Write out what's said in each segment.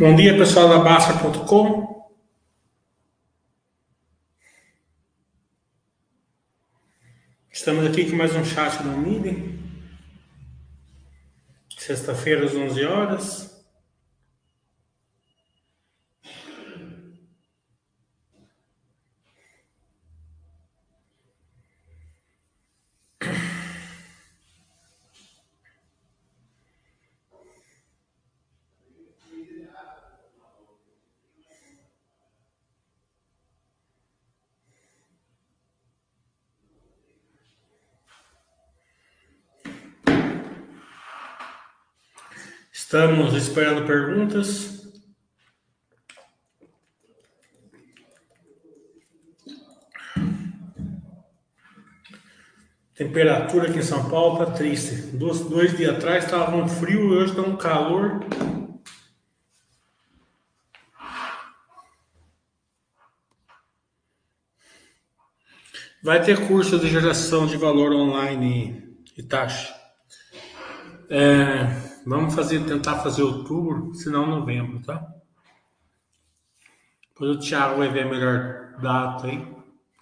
Bom dia, pessoal da Basta.com. Estamos aqui com mais um chat no Meeting. Sexta-feira, às 11 horas. Estamos esperando perguntas. Temperatura aqui em São Paulo tá triste. Dois, dois dias atrás estava um frio e hoje está um calor. Vai ter curso de geração de valor online e taxa. É, Vamos fazer, tentar fazer outubro, se não novembro, tá? Depois o Thiago vai ver a melhor data aí.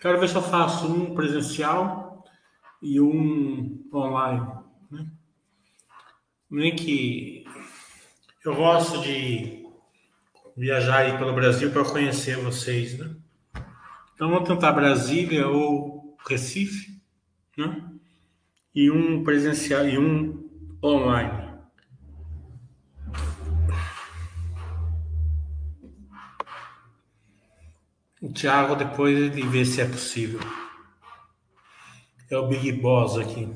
Quero ver se eu faço um presencial e um online, né? Nem que eu gosto de viajar aí pelo Brasil para conhecer vocês, né? Então vamos tentar Brasília ou Recife, né? E um presencial e um online. O Thiago depois ele vê se é possível. É o Big Boss aqui.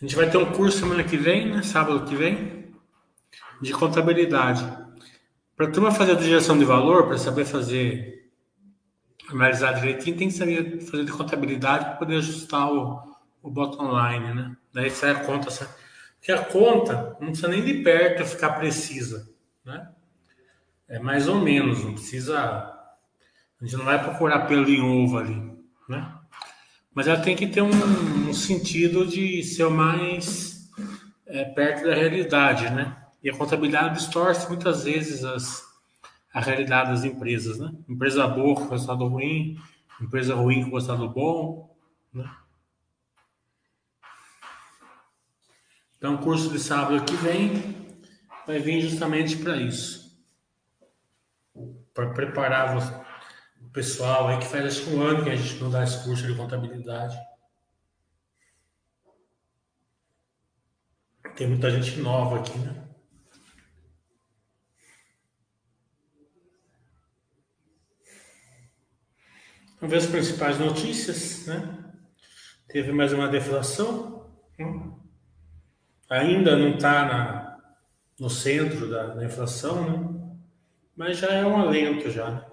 A gente vai ter um curso semana que vem, né? Sábado que vem, de contabilidade. Para a turma fazer a direção de valor, para saber fazer analisar direitinho, tem que saber fazer de contabilidade para poder ajustar o, o bottom line, né? Daí sai a conta, sai... porque a conta não precisa nem de perto ficar precisa, né? É mais ou menos, não precisa. A gente não vai procurar pelo em ovo ali, né? Mas ela tem que ter um, um sentido de ser o mais é, perto da realidade, né? E a contabilidade distorce muitas vezes as, a realidade das empresas, né? Empresa boa com resultado ruim, empresa ruim com resultado bom, né? Então, o curso de sábado que vem vai vir justamente para isso. Para preparar o pessoal aí que faz acho que um ano que a gente não dá esse curso de contabilidade. Tem muita gente nova aqui, né? Vamos ver as principais notícias, né? Teve mais uma deflação, né? ainda não está no centro da, da, inflação, né? Mas já é um alento já.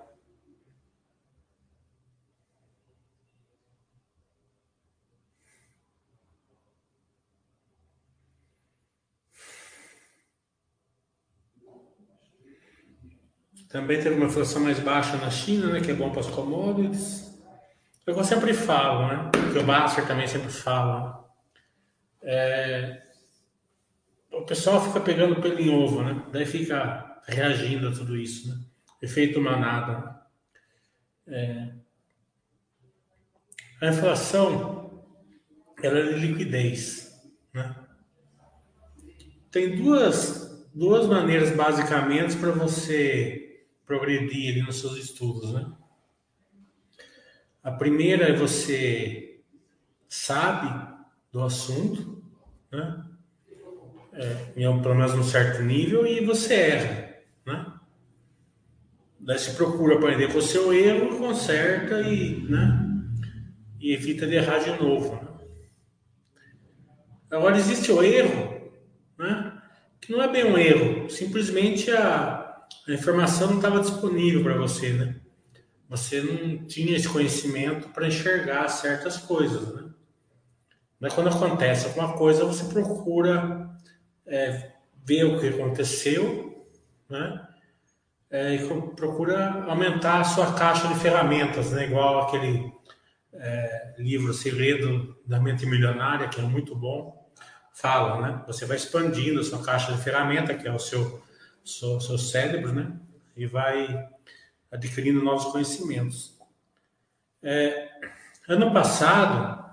Também teve uma inflação mais baixa na China, né, que é bom para as commodities. É eu sempre falo, né, que o Master também sempre fala. É, o pessoal fica pegando pelo em ovo, né? Daí fica reagindo a tudo isso, né? Efeito manada. É, a inflação, ela é de liquidez, né? Tem duas, duas maneiras basicamente para você progredir ali nos seus estudos, né? A primeira é você sabe do assunto, né? É, em, pelo menos um certo nível, e você erra, né? Daí você procura aprender com o seu erro, conserta e, né? E evita de errar de novo, né? Agora existe o erro, né? Que não é bem um erro, simplesmente a a informação não estava disponível para você, né? Você não tinha esse conhecimento para enxergar certas coisas, né? Mas quando acontece alguma coisa, você procura é, ver o que aconteceu, né? é, e procura aumentar a sua caixa de ferramentas, né? igual aquele é, livro Segredo da Mente Milionária, que é muito bom, fala, né? Você vai expandindo a sua caixa de ferramenta, que é o seu, seu, seu cérebro, né? E vai adquirindo novos conhecimentos. É, ano passado,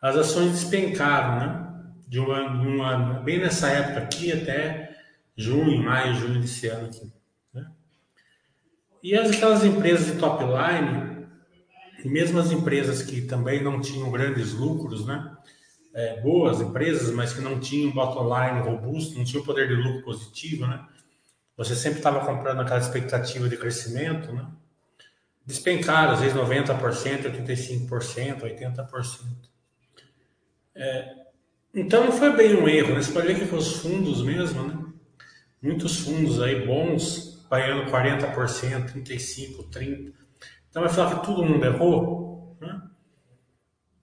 as ações despencaram, né? De um ano, um ano, bem nessa época aqui até junho, maio, junho desse ano aqui. Né? E as, aquelas empresas de top line, e mesmo as empresas que também não tinham grandes lucros, né? É, boas empresas, mas que não tinham bottom line robusto, não tinham poder de lucro positivo, né? Você sempre estava comprando aquela expectativa de crescimento, né? Despencaram, às vezes 90%, 85%, 80%. É, então não foi bem um erro, né? Você pode ver que os fundos mesmo, né? Muitos fundos aí bons, pagando 40%, 35%, 30%. Então vai falar que todo mundo errou? Né?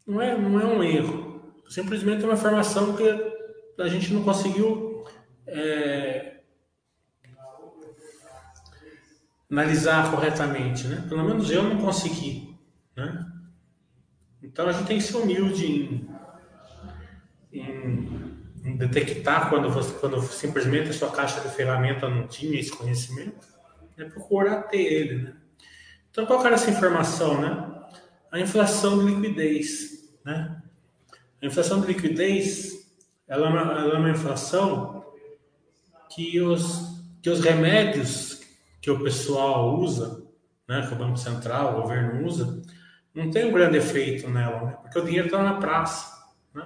Não, é, não é um erro. Simplesmente é uma informação que a gente não conseguiu é, analisar corretamente, né? Pelo menos eu não consegui, né? Então a gente tem que ser humilde em, em, em detectar quando você, quando simplesmente a sua caixa de ferramenta não tinha esse conhecimento, é procurar ter ele, né? Então qual era essa informação, né? A inflação de liquidez, né? A inflação de liquidez, ela é uma, ela é uma inflação que os que os remédios que o pessoal usa, né, que o Banco Central, o governo usa, não tem um grande efeito nela, né? porque o dinheiro está na praça. Né?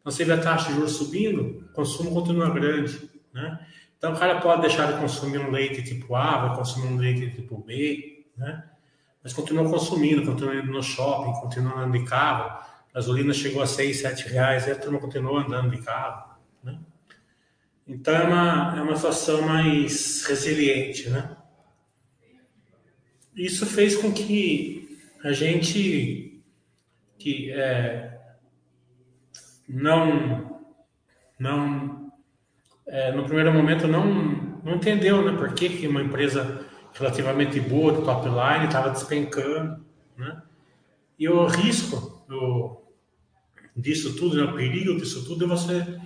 Então, se vê a taxa de juros subindo, o consumo continua grande. Né? Então, o cara pode deixar de consumir um leite tipo A, vai consumir um leite tipo B, né? mas continua consumindo, continua indo no shopping, continua andando de carro. Gasolina chegou a 6, 7 reais e a turma continua andando de carro. Né? Então é uma, é uma situação mais resiliente, né? Isso fez com que a gente que é, não não é, no primeiro momento não não entendeu, né? Por que uma empresa relativamente boa de top line estava despencando, né? E o risco do, disso tudo, né? o perigo disso tudo é você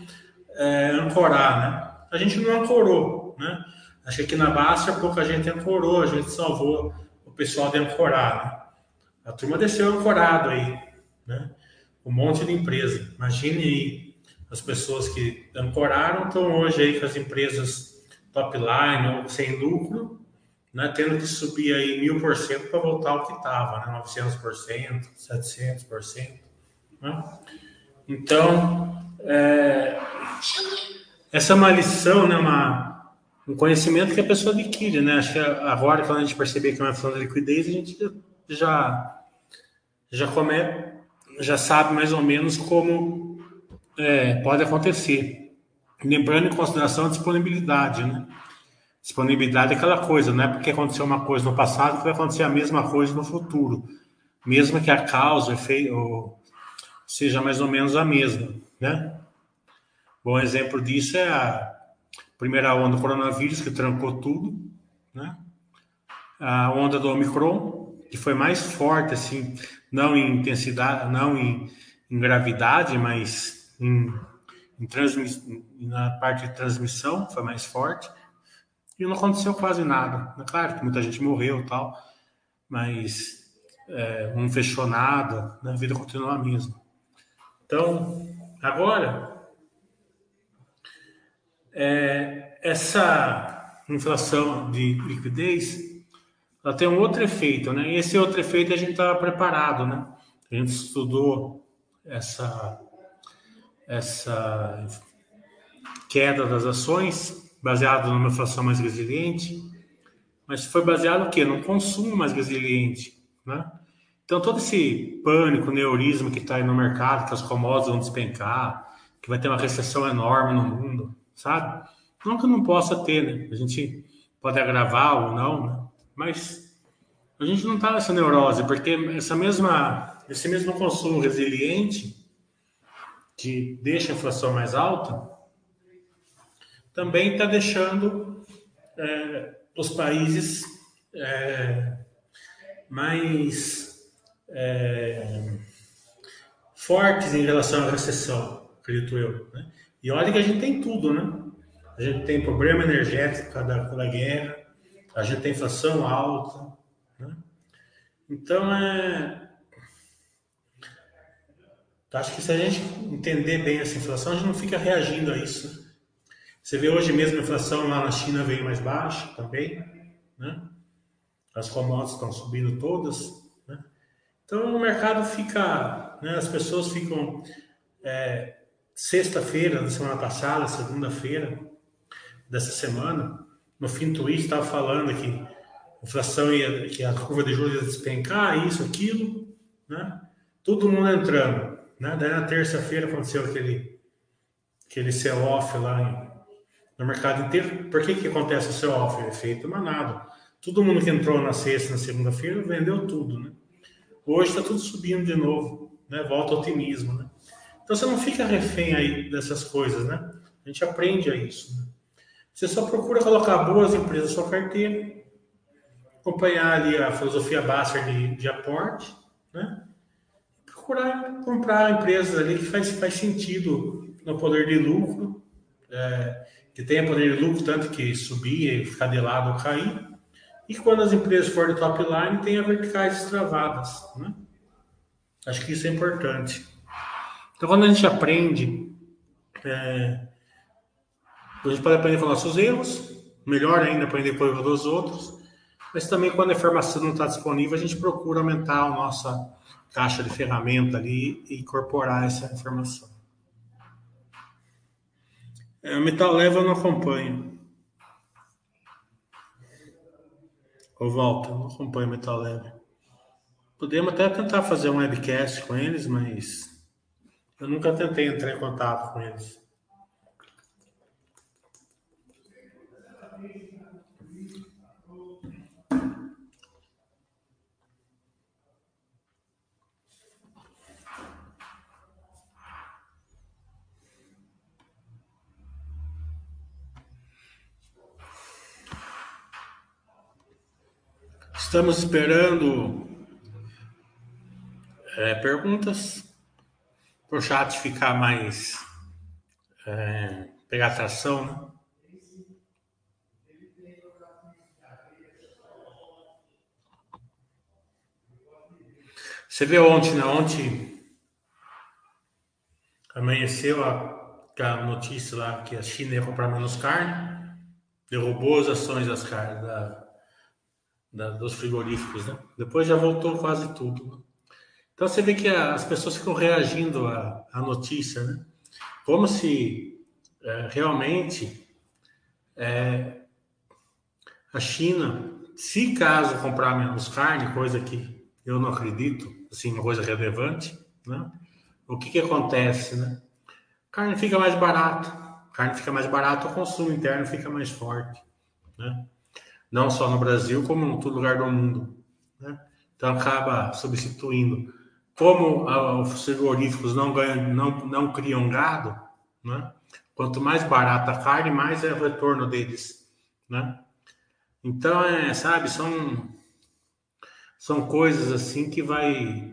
é, ancorar, né? A gente não ancorou, né? Acho que aqui na Basta pouca gente ancorou, a gente salvou o pessoal de ancorar, né? A turma desceu ancorado aí, né? Um monte de empresa. Imagine aí as pessoas que ancoraram estão hoje aí com as empresas top line ou sem lucro, né? Tendo que subir aí mil por cento para voltar ao que estava, né? 900%, 700%, né? Então, é, essa é uma lição, né, uma, um conhecimento que a pessoa adquire, né? Acho que agora, quando a gente perceber que é uma questão de liquidez, a gente já, já, come, já sabe mais ou menos como é, pode acontecer. Lembrando em consideração a disponibilidade, né? Disponibilidade é aquela coisa, não é porque aconteceu uma coisa no passado que vai acontecer a mesma coisa no futuro. Mesmo que a causa efeito, seja mais ou menos a mesma, né? Bom exemplo disso é a primeira onda do coronavírus, que trancou tudo, né? A onda do Omicron, que foi mais forte, assim, não em intensidade, não em, em gravidade, mas em, em transmiss... na parte de transmissão, foi mais forte. E não aconteceu quase nada. É claro que muita gente morreu tal, mas é, não fechou nada, né? a vida continua a mesma. Então, agora, é, essa inflação de liquidez, ela tem um outro efeito, né? E esse outro efeito a gente estava preparado, né? A gente estudou essa, essa queda das ações baseado numa inflação mais resiliente, mas foi baseado no quê? Num consumo mais resiliente, né? Então, todo esse pânico, neurismo que está aí no mercado, que as commodities vão despencar, que vai ter uma recessão enorme no mundo, sabe? Não que não possa ter, né? A gente pode agravar ou não, né? mas a gente não está nessa neurose, porque essa mesma, esse mesmo consumo resiliente, que deixa a inflação mais alta, também está deixando é, os países é, mais é, fortes em relação à recessão, acredito eu. Né? E olha que a gente tem tudo, né? A gente tem problema energético da, da guerra, a gente tem inflação alta. Né? Então, é, acho que se a gente entender bem essa inflação, a gente não fica reagindo a isso. Você vê hoje mesmo a inflação lá na China veio mais baixa também, né? As commodities estão subindo todas, né? Então o mercado fica, né? As pessoas ficam é, sexta-feira da semana passada, segunda-feira dessa semana, no fim do tweet estava falando que a inflação ia, que a curva de juros ia despencar, isso, aquilo, né? Todo mundo entrando, né? Daí na terça-feira aconteceu aquele aquele sell-off lá no mercado inteiro. Por que, que acontece o seu offer? Efeito manado. Todo mundo que entrou na sexta, na segunda-feira, vendeu tudo, né? Hoje está tudo subindo de novo, né? Volta ao otimismo, né? Então você não fica refém aí dessas coisas, né? A gente aprende a isso. Né? Você só procura colocar boas empresas na sua carteira, acompanhar ali a filosofia básica de, de aporte, né? Procurar comprar empresas ali que faz, faz sentido no poder de lucro, é, que tenha poder de lucro, tanto que subir, ficar de lado ou cair, e quando as empresas forem top line, tenha verticais destravadas. Né? Acho que isso é importante. Então, quando a gente aprende, é, a gente pode aprender com nossos erros, melhor ainda aprender com o erro dos outros, mas também quando a informação não está disponível, a gente procura aumentar a nossa caixa de ferramenta ali e incorporar essa informação. É, o Metal Leva eu não acompanho. Ou volta, não acompanho Metal Leva. Podemos até tentar fazer um webcast com eles, mas eu nunca tentei entrar em contato com eles. Estamos esperando é, perguntas para o chat ficar mais. É, pegar atração, né? Você viu ontem, né? Ontem amanheceu a, a notícia lá que a China ia comprar menos carne, derrubou as ações das da, da, dos frigoríficos, né? Depois já voltou quase tudo. Então você vê que as pessoas ficam reagindo à, à notícia, né? Como se é, realmente é, a China, se caso comprar menos carne, coisa que eu não acredito, assim, uma coisa relevante, né? O que que acontece, né? Carne fica mais barata, carne fica mais barata, o consumo interno fica mais forte, né? Não só no Brasil, como em todo lugar do mundo. Né? Então acaba substituindo. Como os frigoríficos não, ganham, não, não criam gado, né? quanto mais barata a carne, mais é o retorno deles. Né? Então, é, sabe, são, são coisas assim que vai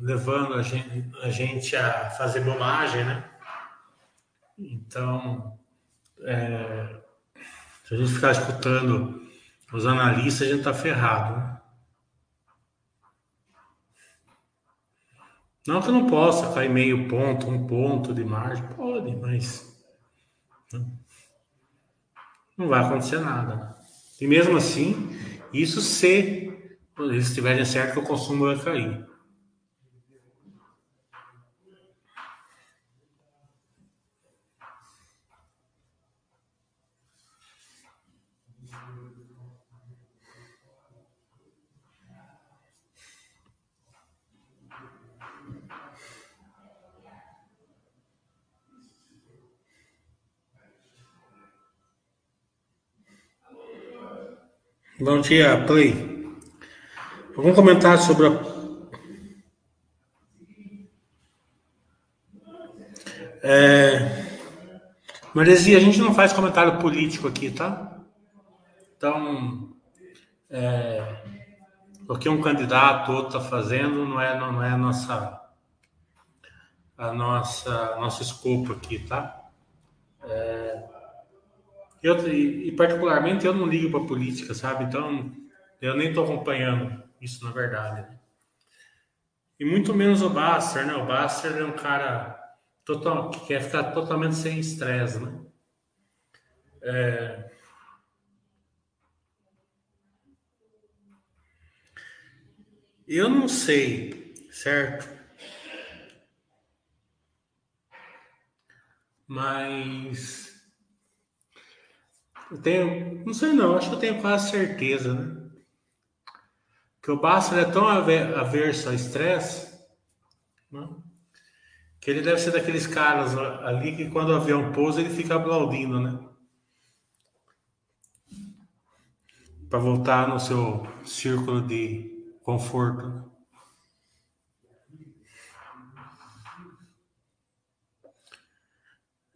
levando a gente, a gente a fazer bobagem, né? Então, é, se a gente ficar escutando os analistas, a gente está ferrado. Né? Não que não possa cair meio ponto, um ponto de margem, pode, mas não vai acontecer nada. Né? E mesmo assim, isso se eles estiverem certo que o consumo vai cair. Bom dia, Play. Algum comentário sobre a. É... Maresia, a gente não faz comentário político aqui, tá? Então, é, o que um candidato outro está fazendo não é, não é a nossa a nossa nosso escopo aqui, tá? É, eu, e, particularmente eu não ligo para política, sabe? Então eu nem estou acompanhando isso na verdade. E muito menos o Baster, né? O Baster é um cara total, que quer ficar totalmente sem estresse, né? É... Eu não sei, certo? Mas eu tenho, não sei não, acho que eu tenho quase certeza, né? Que o Baster é tão averso ao estresse, né? que ele deve ser daqueles caras ali que quando o avião pousa ele fica aplaudindo, né? Para voltar no seu círculo de conforto.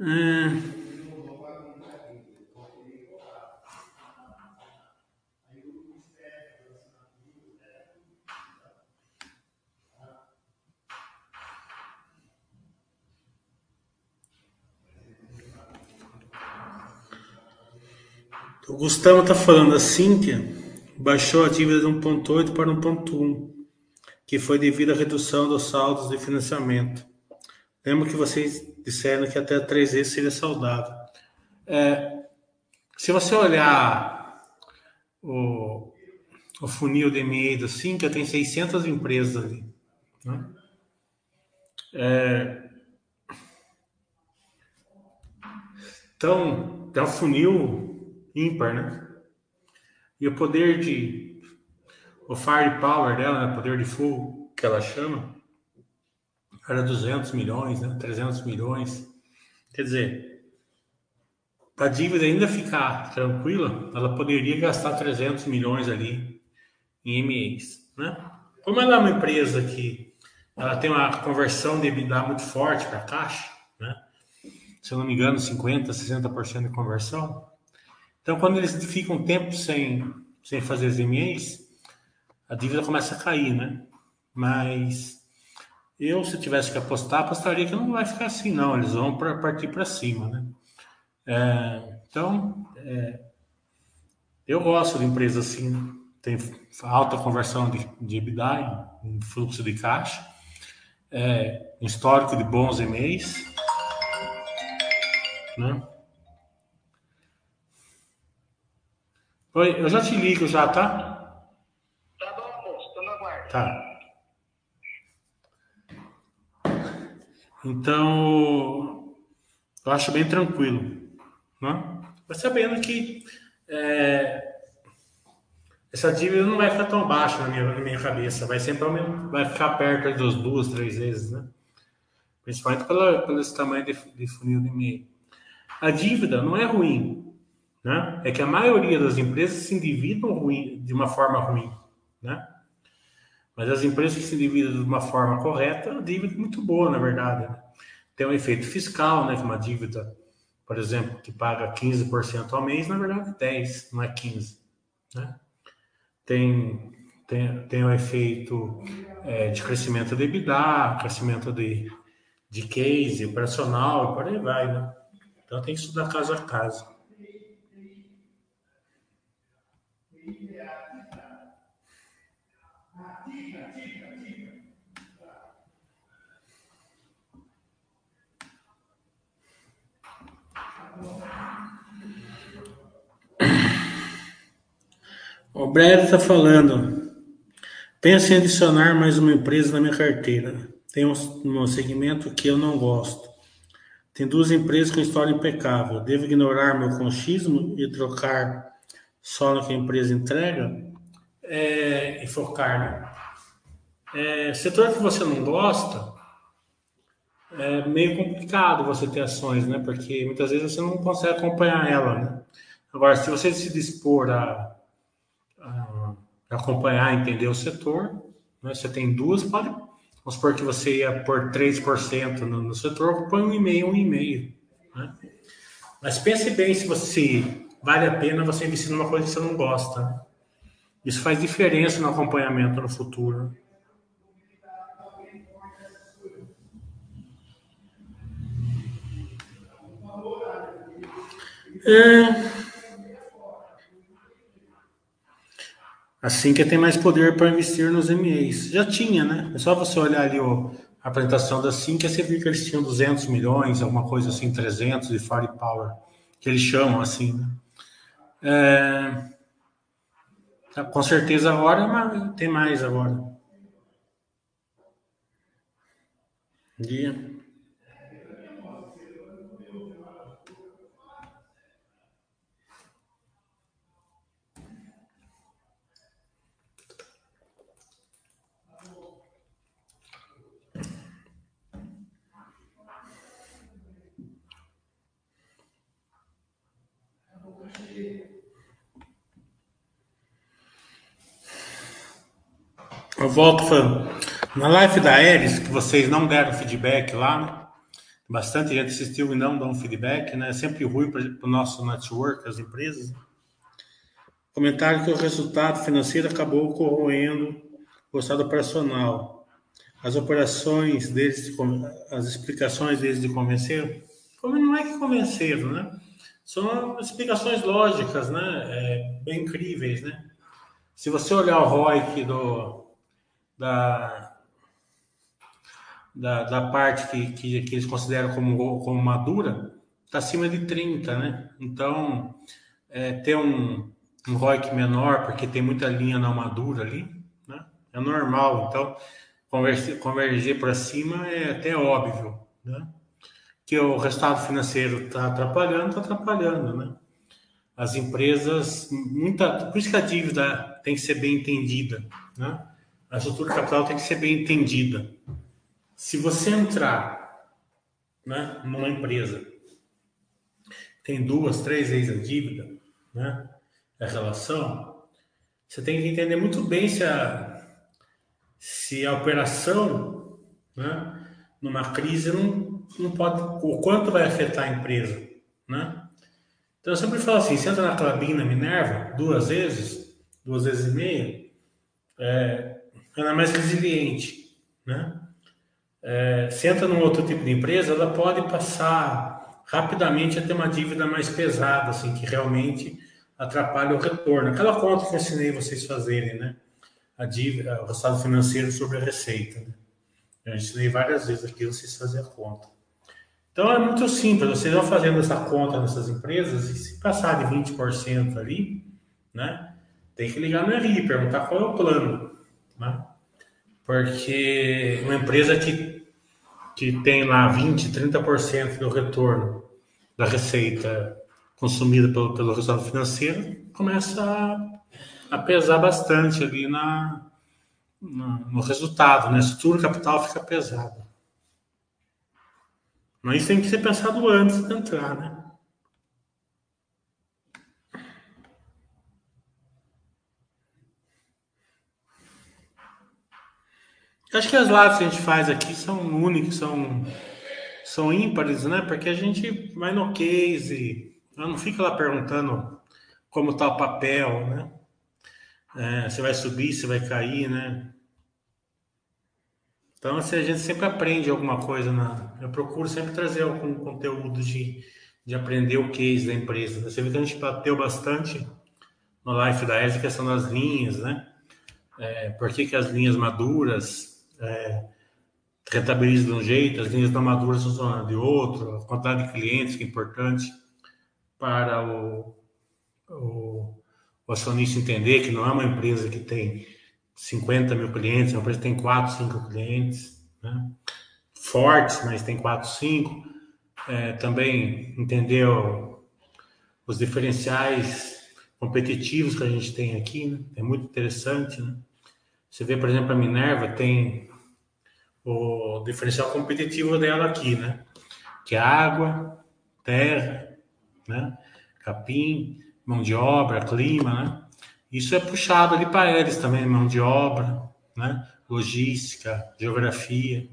Hum. O Gustavo está falando, a Cíntia baixou a dívida de 1,8 para 1,1, que foi devido à redução dos saldos de financiamento. Lembro que vocês disseram que até três vezes seria saudável. É, se você olhar o, o funil de e-mail da Cíntia, tem 600 empresas ali. Né? É, então, é um funil ímpar, né? E o poder de. O firepower dela, né? poder de fogo, que ela chama, era 200 milhões, né? 300 milhões. Quer dizer, para a dívida ainda ficar tranquila, ela poderia gastar 300 milhões ali em MEs, né? Como ela é uma empresa que ela tem uma conversão de EBITDA muito forte para caixa, né? Se eu não me engano, 50, 60% de conversão. Então, quando eles ficam tempo sem, sem fazer as MEs, a dívida começa a cair, né? Mas eu, se tivesse que apostar, apostaria que não vai ficar assim, não. Eles vão pra, partir para cima, né? É, então, é, eu gosto de empresas assim, tem alta conversão de, de EBITDA, em, fluxo de caixa, é, um histórico de bons e-mails, né? Oi, eu já te ligo já, tá? Tá bom, moço, tô na guarda. Tá. Então, eu acho bem tranquilo, né? Mas sabendo que é, essa dívida não vai ficar tão baixa na minha, na minha cabeça, vai sempre vai ficar perto das duas, três vezes, né? Principalmente pela, pelo esse tamanho de, de funil de meio. A dívida não é ruim, né? É que a maioria das empresas se endividam ruim, de uma forma ruim, né? Mas as empresas que se endividam de uma forma correta, a dívida é muito boa, na verdade. Né? Tem um efeito fiscal, né? Uma dívida, por exemplo, que paga 15% ao mês, na verdade é 10, não é 15, né? Tem, tem, tem um efeito é, de crescimento de EBITDA, crescimento de, de case operacional, e por aí vai, né? Então tem que estudar caso a caso. O Brad está falando. Pense em adicionar mais uma empresa na minha carteira. Tem um, um segmento que eu não gosto. Tem duas empresas com história impecável. Devo ignorar meu conchismo e trocar só no que a empresa entrega? É, e focar, né? É, setor que você não gosta, é meio complicado você ter ações, né? Porque muitas vezes você não consegue acompanhar ela, né? Agora, se você se dispor a, acompanhar, entender o setor, né? Você tem duas, pode. Vamos supor que você ia por 3% no, no setor, põe um e-mail, um e-mail, né? Mas pense bem se você vale a pena você investir numa coisa que você não gosta. Né? Isso faz diferença no acompanhamento no futuro. É... Assim que tem mais poder para investir nos MEs. Já tinha, né? É só você olhar ali o, a apresentação da Sim, você viu que eles tinham 200 milhões, alguma coisa assim, 300 de firepower, que eles chamam assim, né? É, tá, com certeza agora, mas tem mais agora. Dia. Eu volto falando. Na live da Eris, que vocês não deram feedback lá, né? Bastante gente assistiu e não dão feedback, né? É sempre ruim para o nosso network, as empresas. Comentário que o resultado financeiro acabou corroendo o estado operacional. As operações deles, as explicações deles de convencer, não é que convenceram, né? São explicações lógicas, né? É, bem incríveis, né? Se você olhar o ROIC do, da, da, da parte que, que, que, eles consideram como, como madura está acima de 30, né? Então, é, ter um, um ROIC menor, porque tem muita linha na madura ali, né? É normal. Então, converger, converger para cima é até óbvio, né? Que o resultado financeiro está atrapalhando, está atrapalhando, né? As empresas, muita, por isso que a dívida tem que ser bem entendida, né? A estrutura capital tem que ser bem entendida. Se você entrar né, numa empresa tem duas, três vezes a dívida, né, a relação, você tem que entender muito bem se a, se a operação, né, numa crise, não, não pode, o quanto vai afetar a empresa, né? Então eu sempre falo assim, você entra na Clabina Minerva duas vezes, duas vezes e meia, é, ela é mais resiliente, né? É, se entra num outro tipo de empresa, ela pode passar rapidamente a ter uma dívida mais pesada, assim, que realmente atrapalha o retorno. Aquela conta que eu ensinei vocês fazerem, né? A dívida, o resultado financeiro sobre a receita. Né? Eu ensinei várias vezes aqui vocês fazerem a conta. Então é muito simples, vocês vão fazendo essa conta nessas empresas e se passar de 20% ali, né? Tem que ligar no RI, perguntar qual é o plano né? Porque uma empresa que, que tem lá 20, 30% do retorno da receita consumida pelo, pelo resultado financeiro começa a, a pesar bastante ali na, no, no resultado, né? A estrutura capital fica pesada. Mas isso tem que ser pensado antes de entrar, né? Acho que as lives que a gente faz aqui são únicas, são, são ímpares, né? Porque a gente vai no case, não fica lá perguntando como está o papel, né? É, você vai subir, você vai cair, né? Então, assim, a gente sempre aprende alguma coisa. Na... Eu procuro sempre trazer algum conteúdo de, de aprender o case da empresa. Você vê que a gente bateu bastante no Life da ESA, questão das linhas, né? É, por que, que as linhas maduras é, rentabiliza de um jeito, as linhas não maduras funcionam de outro, a quantidade de clientes que é importante para o, o, o, acionista entender que não é uma empresa que tem 50 mil clientes, é uma empresa que tem 4, 5 clientes, né? fortes, mas tem 4, 5. É, também entender os diferenciais competitivos que a gente tem aqui, né? é muito interessante. Né? Você vê, por exemplo, a Minerva tem o diferencial competitivo dela aqui, né? Que é água, terra, né? Capim, mão de obra, clima, né? Isso é puxado ali para eles também, mão de obra, né? Logística, geografia.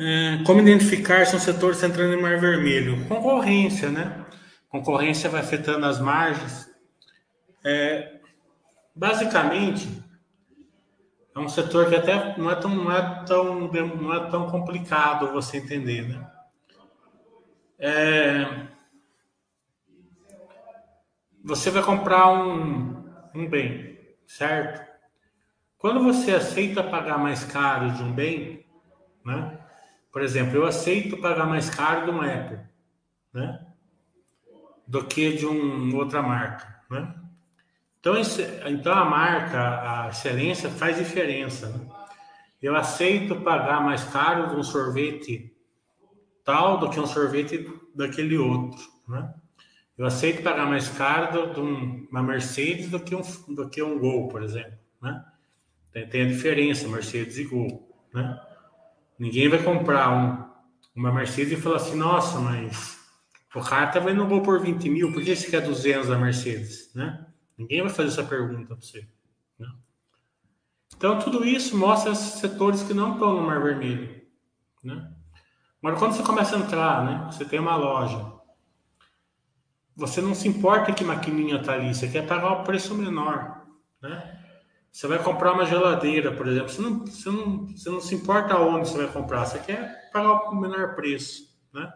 É, como identificar se um setor está entrando em mar vermelho? Concorrência, né? Concorrência vai afetando as margens. É, basicamente, é um setor que até não é tão, não é tão, não é tão complicado você entender, né? É, você vai comprar um, um bem, certo? Quando você aceita pagar mais caro de um bem, né? Por exemplo, eu aceito pagar mais caro de um Apple, né? Do que de um outra marca, né? Então, então a marca, a excelência faz diferença. Né? Eu aceito pagar mais caro de um sorvete tal do que um sorvete daquele outro, né? Eu aceito pagar mais caro de uma Mercedes do que um do que um Gol, por exemplo, né? Tem, tem a diferença Mercedes e Gol, né? Ninguém vai comprar um, uma Mercedes e falar assim, nossa, mas o cara tá vendo um Gol por 20 mil, por que você quer 200 da Mercedes, né? Ninguém vai fazer essa pergunta para você. Né? Então, tudo isso mostra esses setores que não estão no Mar Vermelho. Né? Mas quando você começa a entrar, né? você tem uma loja, você não se importa que maquininha está ali, você quer pagar o preço menor. Né? Você vai comprar uma geladeira, por exemplo, você não, você não, você não se importa onde você vai comprar, você quer pagar o menor preço. Né?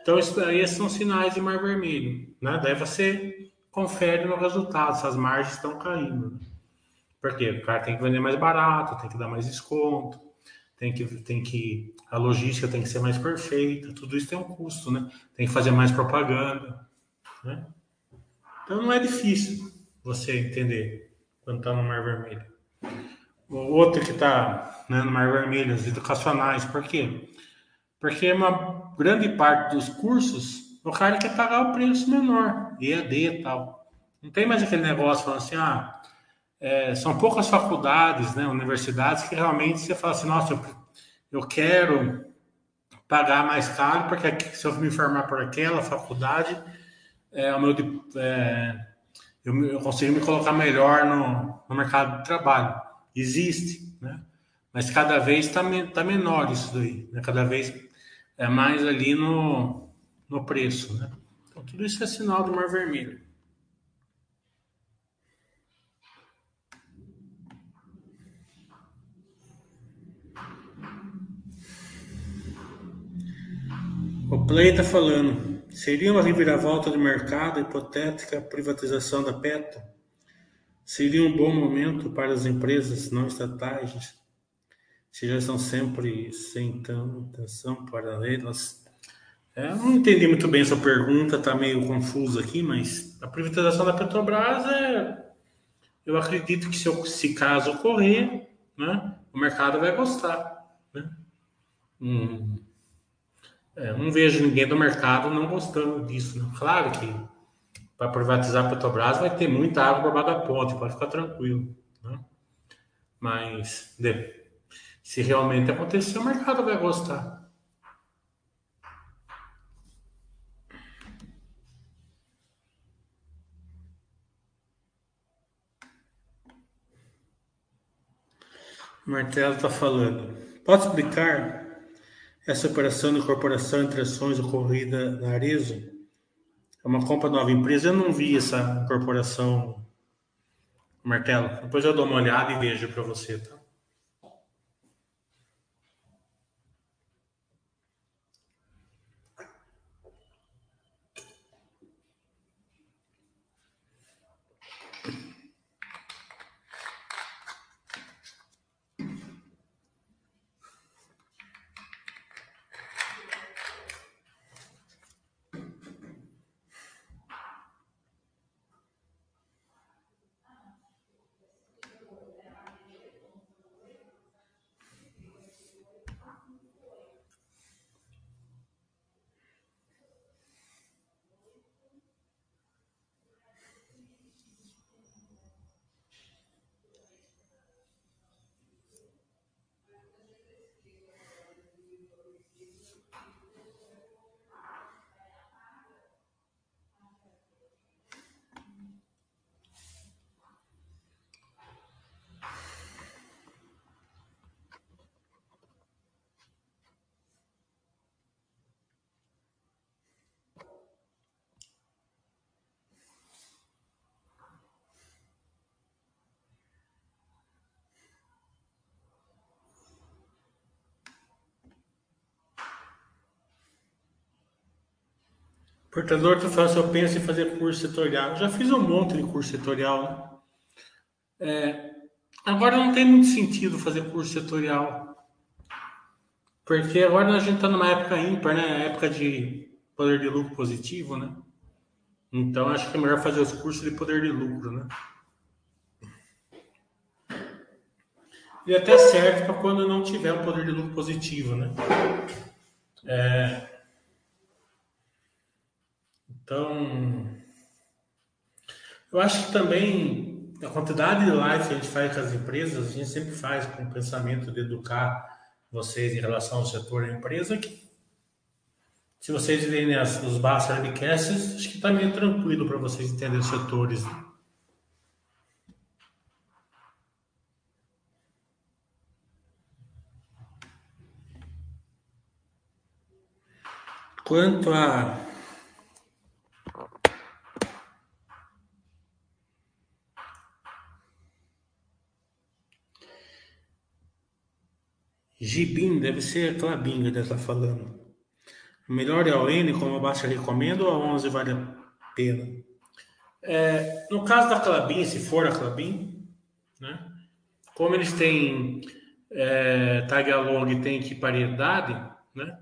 Então, isso, são sinais de mar vermelho. Né? Daí você confere no resultado se as margens estão caindo. Né? Porque o cara tem que vender mais barato, tem que dar mais desconto, tem que, tem que a logística tem que ser mais perfeita, tudo isso tem um custo, né? Tem que fazer mais propaganda, né? Então não é difícil você entender está no Mar Vermelho. O outro que está né, no Mar Vermelho, os educacionais, por quê? Porque uma grande parte dos cursos o cara quer pagar o preço menor, EAD e tal. Não tem mais aquele negócio falando assim, ah, é, são poucas faculdades, né, universidades que realmente você fala assim, nossa, eu, eu quero pagar mais caro porque se eu me formar por aquela faculdade, é, o meu, é, eu, eu, consigo me colocar melhor no, no mercado de trabalho. Existe, né? Mas cada vez está tá menor isso daí, né? Cada vez é mais ali no no preço, né? Então, tudo isso é sinal do Mar Vermelho. O Play está falando, seria uma reviravolta de mercado hipotética privatização da Petro? Seria um bom momento para as empresas não estatais, se já estão sempre sem atenção para elas é, não entendi muito bem essa pergunta, está meio confuso aqui, mas a privatização da Petrobras é. Eu acredito que se, eu, se caso ocorrer, né, o mercado vai gostar. Né? Hum, é, não vejo ninguém do mercado não gostando disso. Né? Claro que para privatizar a Petrobras vai ter muita água por baixo da ponte, pode ficar tranquilo. Né? Mas de, se realmente acontecer, o mercado vai gostar. Martelo está falando. Pode explicar essa operação de incorporação entre ações ocorrida na Arezo? É uma compra nova empresa. Eu não vi essa incorporação, Martelo. Depois eu dou uma olhada e vejo para você, tá? Portador, tu fala se eu penso em fazer curso setorial. Já fiz um monte de curso setorial, né? É, agora não tem muito sentido fazer curso setorial. Porque agora a gente está numa época ímpar, né? Época de poder de lucro positivo, né? Então acho que é melhor fazer os cursos de poder de lucro, né? E até serve para quando não tiver um poder de lucro positivo, né? É... Então, eu acho que também a quantidade de live que a gente faz com as empresas, a gente sempre faz com o pensamento de educar vocês em relação ao setor da empresa, que se vocês verem as, os Basta Webcasts, acho que está meio tranquilo para vocês entenderem os setores. Quanto a Gibim, deve ser aquela binga que está falando. Melhor é o N, como abaixo recomendo, ou a 11 vale a pena? É, no caso da Clabin, se for a Clabin, né, como eles têm é, tag along e tem equipariedade, né,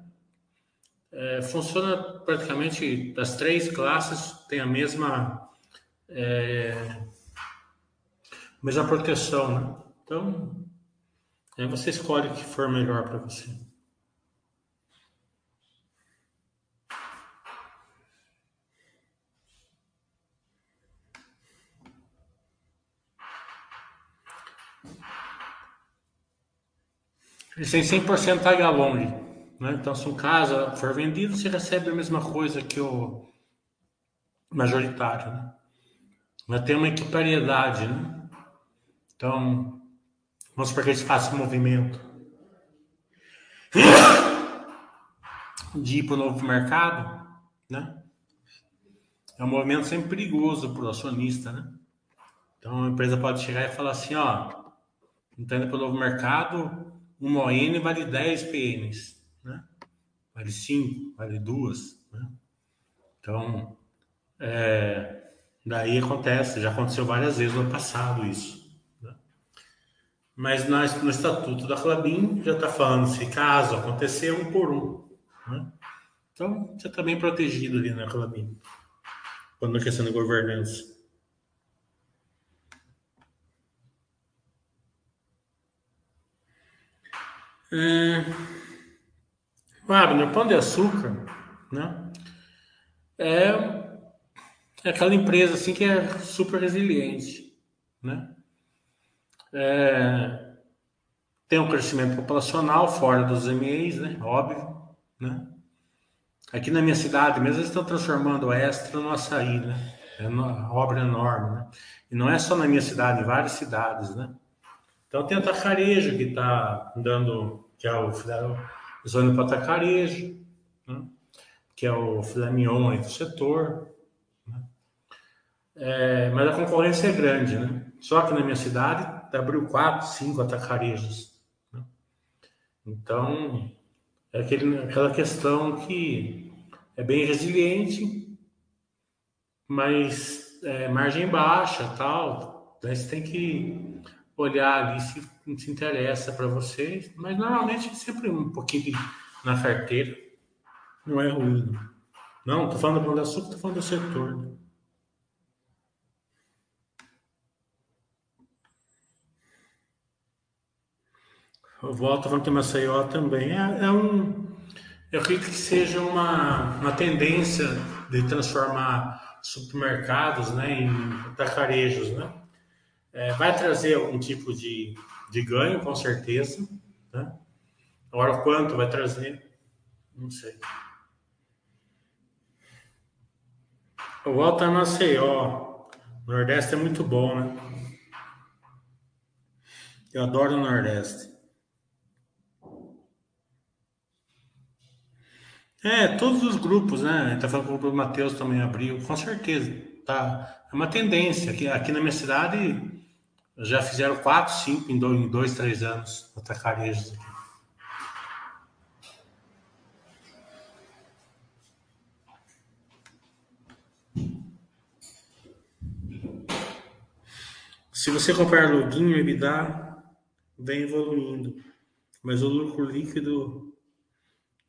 é, funciona praticamente das três classes, tem a mesma, é, mesma proteção. Né? Então, Aí você escolhe o que for melhor para você. Eles têm 100% tag along. Né? Então, se um casa for vendido, você recebe a mesma coisa que o majoritário. Né? Mas tem uma equipariedade. Né? Então, Vamos supor que eles façam movimento de ir para o novo mercado, né? É um movimento sempre perigoso para o acionista, né? Então a empresa pode chegar e falar assim, ó, entrando para o novo mercado, uma ON vale 10 PNs, né? Vale 5, vale 2, né? Então, é, daí acontece, já aconteceu várias vezes no passado isso. Mas no estatuto da Clabin já está falando se caso acontecer um por um. Né? Então você está bem protegido ali na Clabin, quando é questão de governança. É... Wagner, Pão de Açúcar, né? É, é aquela empresa assim que é super resiliente, né? É, tem um crescimento populacional fora dos MEs, né? Óbvio, né? Aqui na minha cidade mesmo eles estão transformando o Extra no Açaí, né? É uma obra enorme, né? E não é só na minha cidade, em várias cidades, né? Então tem o Tacarejo que está dando, que é o zona para Tacarejo, né? que é o filé aí do setor. Né? É, mas a concorrência é grande, né? Só que na minha cidade abriu quatro, cinco atacarejos. Né? Então, é aquele, aquela questão que é bem resiliente, mas é, margem baixa tal. Daí você tem que olhar ali se, se interessa para vocês, mas normalmente é sempre um pouquinho de, na carteira. Não é ruim. Não, estou falando do Pão de Açúcar, estou falando do setor. O voto falando que Maceió também é, é um. Eu acredito que seja uma, uma tendência de transformar supermercados né, em tacarejos. Né? É, vai trazer algum tipo de, de ganho, com certeza. Né? Agora, quanto vai trazer? Não sei. O voto é Maceió. O Nordeste é muito bom, né? Eu adoro o Nordeste. É, todos os grupos, né? Tá falando que o grupo do Matheus também abriu, com certeza. Tá. É uma tendência. Aqui, aqui na minha cidade já fizeram quatro, cinco em dois, em dois três anos, atacarejos aqui. Se você comprar login, o dá, vem evoluindo, mas o lucro líquido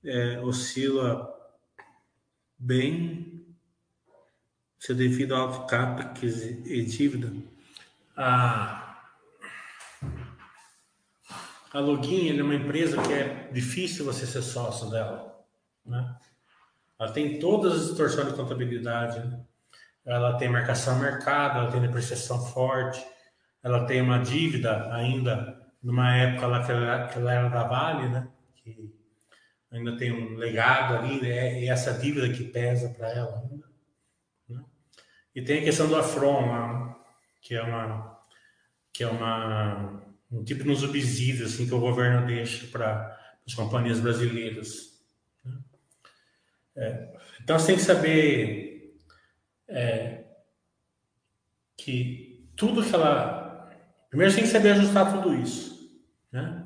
é, oscila bem, se devido ao capex e dívida. A, a Login é uma empresa que é difícil você ser sócio dela, né? Ela tem todas as distorções de contabilidade, né? ela tem marcação mercado, ela tem depreciação forte, ela tem uma dívida ainda numa época lá que ela, que ela era da Vale, né? Que ainda tem um legado ali, né? e essa dívida que pesa para ela ainda. Né? E tem a questão do Afron, que é uma que é uma um tipo de um subsídio assim que o governo deixa para as companhias brasileiras. Né? É, então você tem que saber é, que tudo que ela primeiro você tem que saber ajustar tudo isso, né?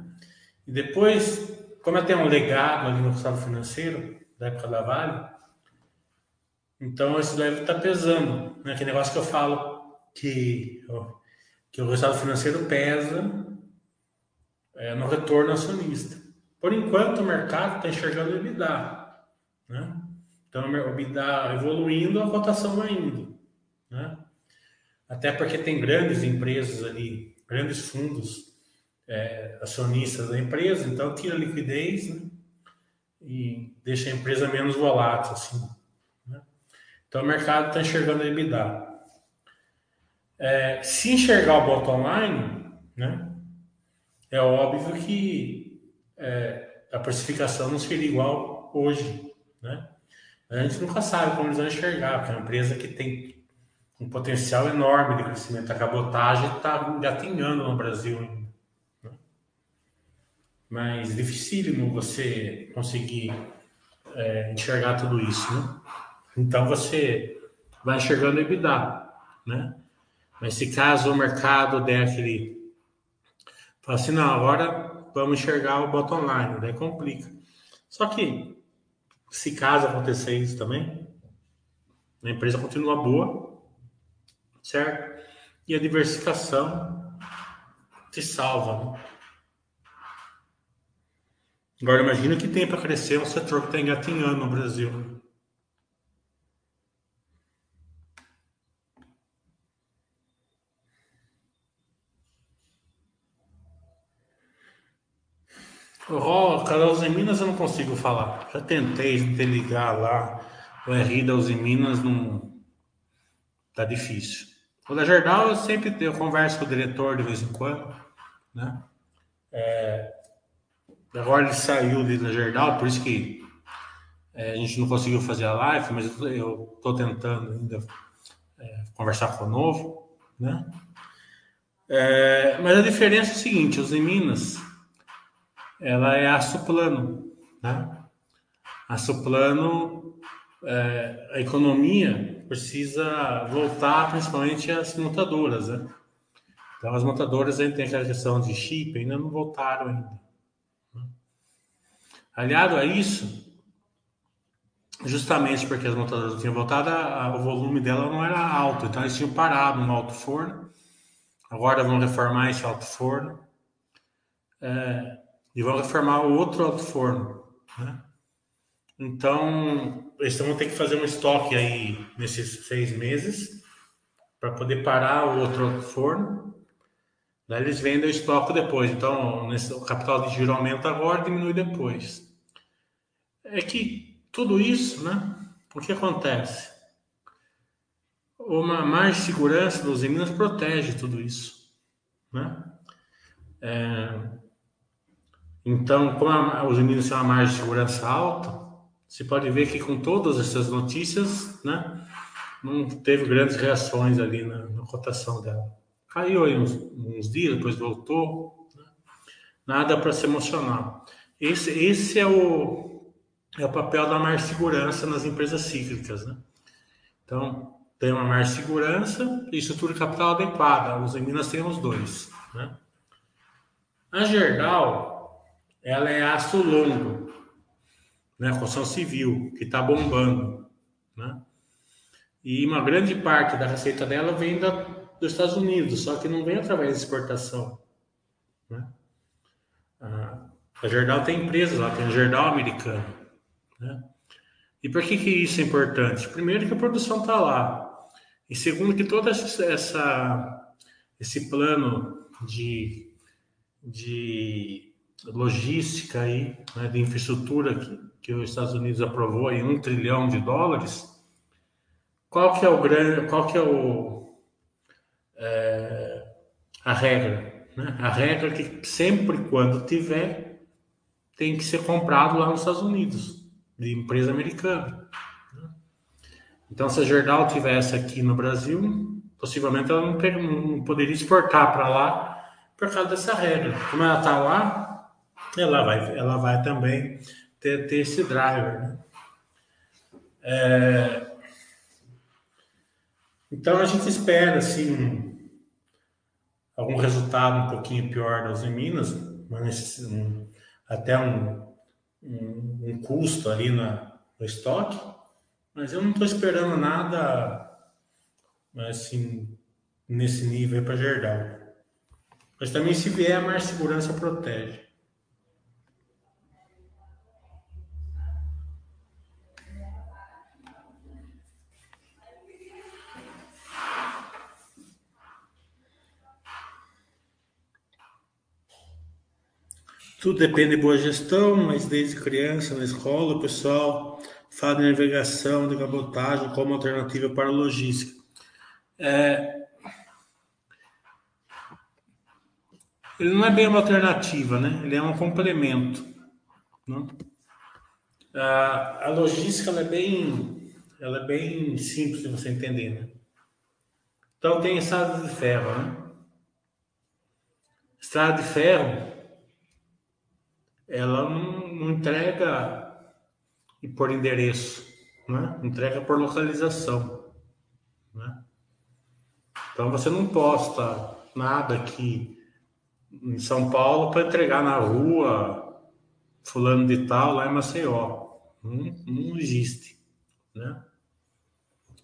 E depois como eu tenho um legado ali no estado financeiro, da época da Vale, então isso deve estar pesando. Né? Aquele negócio que eu falo que, que o resultado financeiro pesa é, no retorno acionista. Por enquanto, o mercado está enxergando o EBITDA. Né? Então, o EBITDA evoluindo, a cotação vai indo. Né? Até porque tem grandes empresas ali, grandes fundos é, acionistas da empresa, então tira liquidez né? e deixa a empresa menos volátil. Assim, né? Então o mercado está enxergando a EBITDA. É, se enxergar o bottom line, né, é óbvio que é, a precificação não seria igual hoje. Né? A gente nunca sabe como eles vão enxergar, porque é uma empresa que tem um potencial enorme de crescimento. A cabotagem está engatinhando no Brasil mas dificílimo você conseguir é, enxergar tudo isso, né? Então você vai enxergando o EBITDA, né? Mas se caso o mercado der aquele... Fala assim, não, agora vamos enxergar o bottom line, daí complica. Só que, se caso acontecer isso também, a empresa continua boa, certo? E a diversificação te salva, né? Agora imagina que tem para crescer um setor que está engatinhando no Brasil. Oh, cara, os Minas eu não consigo falar. Já tentei te ligar lá. O RI da Uzi Minas não. Tá difícil. O da Jardal eu sempre converso com o diretor de vez em quando, né? É, Agora ele saiu da Jardal, por isso que é, a gente não conseguiu fazer a live, mas eu estou tentando ainda é, conversar com o novo, né? É, mas a diferença é o seguinte, os em Minas, ela é aço plano, né? Plano, é, a economia precisa voltar principalmente às montadoras, né? Então as montadoras ainda têm aquela questão de chip, ainda não voltaram ainda. Aliado a isso, justamente porque as montadoras não tinham voltado, a, o volume dela não era alto, então eles tinham parado no alto forno. Agora vão reformar esse alto forno é, e vão reformar o outro alto forno. Né? Então, eles vão ter que fazer um estoque aí nesses seis meses para poder parar o outro alto forno. Daí eles vendem o estoque depois. Então, nesse, o capital de giro aumenta agora, diminui depois é que tudo isso, né? O que acontece? Uma mais segurança dos Minas protege tudo isso, né? É, então, como a, os Minas têm uma margem de segurança alta, você pode ver que com todas essas notícias, né? Não teve grandes reações ali na, na cotação dela. Caiu aí uns, uns dias, depois voltou. Né? Nada para se emocionar. Esse, esse é o, é o papel da mais segurança nas empresas cíclicas. Né? Então, tem uma mais segurança e estrutura capital adequada. Os em Minas os dois. Né? A Gerdau, ela é aço longo, né? construção civil, que está bombando. Né? E uma grande parte da receita dela vem da, dos Estados Unidos, só que não vem através de exportação. Né? A Gerdau tem empresas lá, tem a Gerdau americana. Né? E por que, que isso é importante? Primeiro que a produção está lá. E segundo que todo essa, esse plano de, de logística aí, né, de infraestrutura que, que os Estados Unidos aprovou em um trilhão de dólares, qual que é o grande, qual que é o é, a regra? Né? A regra é que sempre quando tiver tem que ser comprado lá nos Estados Unidos de empresa americana. Então, se a Gerdau tivesse aqui no Brasil, possivelmente ela não, não poderia exportar para lá por causa dessa regra. Como ela está lá, ela vai, ela vai também ter, ter esse driver. Né? É, então a gente espera assim algum resultado um pouquinho pior das Minas, mas um, até um, um, um, custo ali na, no estoque, mas eu não estou esperando nada assim nesse nível para Gerdau. Mas também se vier mais segurança protege. Tudo depende de boa gestão, mas desde criança, na escola, o pessoal fala de navegação, de cabotagem como alternativa para logística. É... Ele não é bem uma alternativa, né? Ele é um complemento. Né? A, a logística é bem, ela é bem simples de você entender, né? Então tem estrada de ferro, né? Estrada de ferro ela não, não entrega por endereço, né? entrega por localização. Né? Então você não posta nada aqui em São Paulo para entregar na rua fulano de tal lá em Maceió. Não, não existe. Né?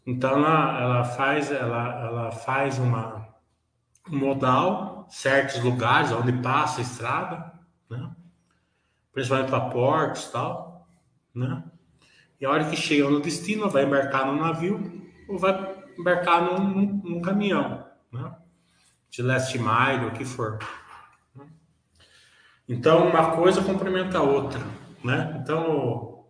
Então ela, ela faz, ela, ela faz uma um modal, certos lugares onde passa a estrada, né? Principalmente para portos e tal, né? E a hora que chega no destino, vai embarcar no navio ou vai embarcar num, num, num caminhão, né? De last mile, o que for. Né? Então, uma coisa complementa a outra, né? Então,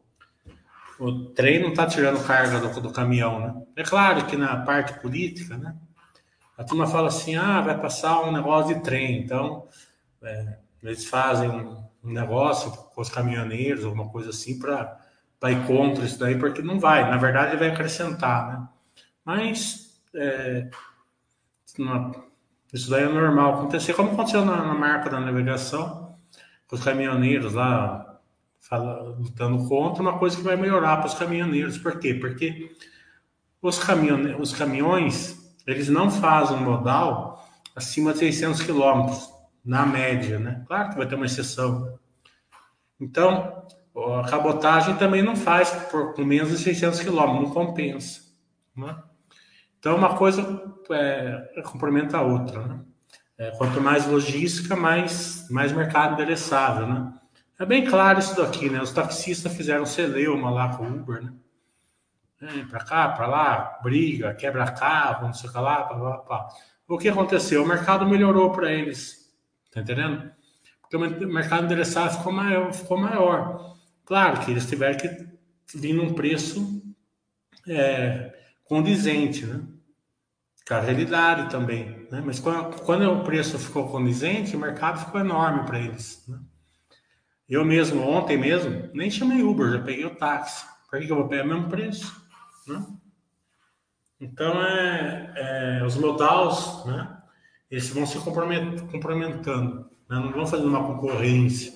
o, o trem não está tirando carga do, do caminhão, né? É claro que na parte política, né? A turma fala assim, ah, vai passar um negócio de trem, então é, eles fazem um negócio com os caminhoneiros, alguma coisa assim, para ir contra isso daí, porque não vai. Na verdade, ele vai acrescentar, né? Mas é, isso daí é normal acontecer, como aconteceu na, na marca da navegação, com os caminhoneiros lá fala, lutando contra, uma coisa que vai melhorar para os caminhoneiros. Por quê? Porque os, caminhone, os caminhões, eles não fazem modal acima de 600 quilômetros na média, né? Claro que vai ter uma exceção. Então, a cabotagem também não faz por, por menos de 600 quilômetros, não compensa. Né? Então, uma coisa é, complementa a outra. Né? É, quanto mais logística, mais, mais mercado endereçável. Né? É bem claro isso daqui, né? Os taxistas fizeram celeuma lá com o Uber, né? É, para cá, para lá, briga, quebra carro, não sei o que lá, pá, pá, pá. O que aconteceu? O mercado melhorou para eles. Tá entendendo? Porque o mercado endereçado ficou maior, ficou maior. Claro que eles tiveram que vir num preço é, condizente, né? Com a realidade também, né? Mas quando, quando o preço ficou condizente, o mercado ficou enorme para eles, né? Eu mesmo, ontem mesmo, nem chamei Uber, já peguei o táxi. Por que, que eu vou pegar o mesmo preço? Né? Então, é, é, os modals, né? Eles vão se complementando, né? não vão fazendo uma concorrência.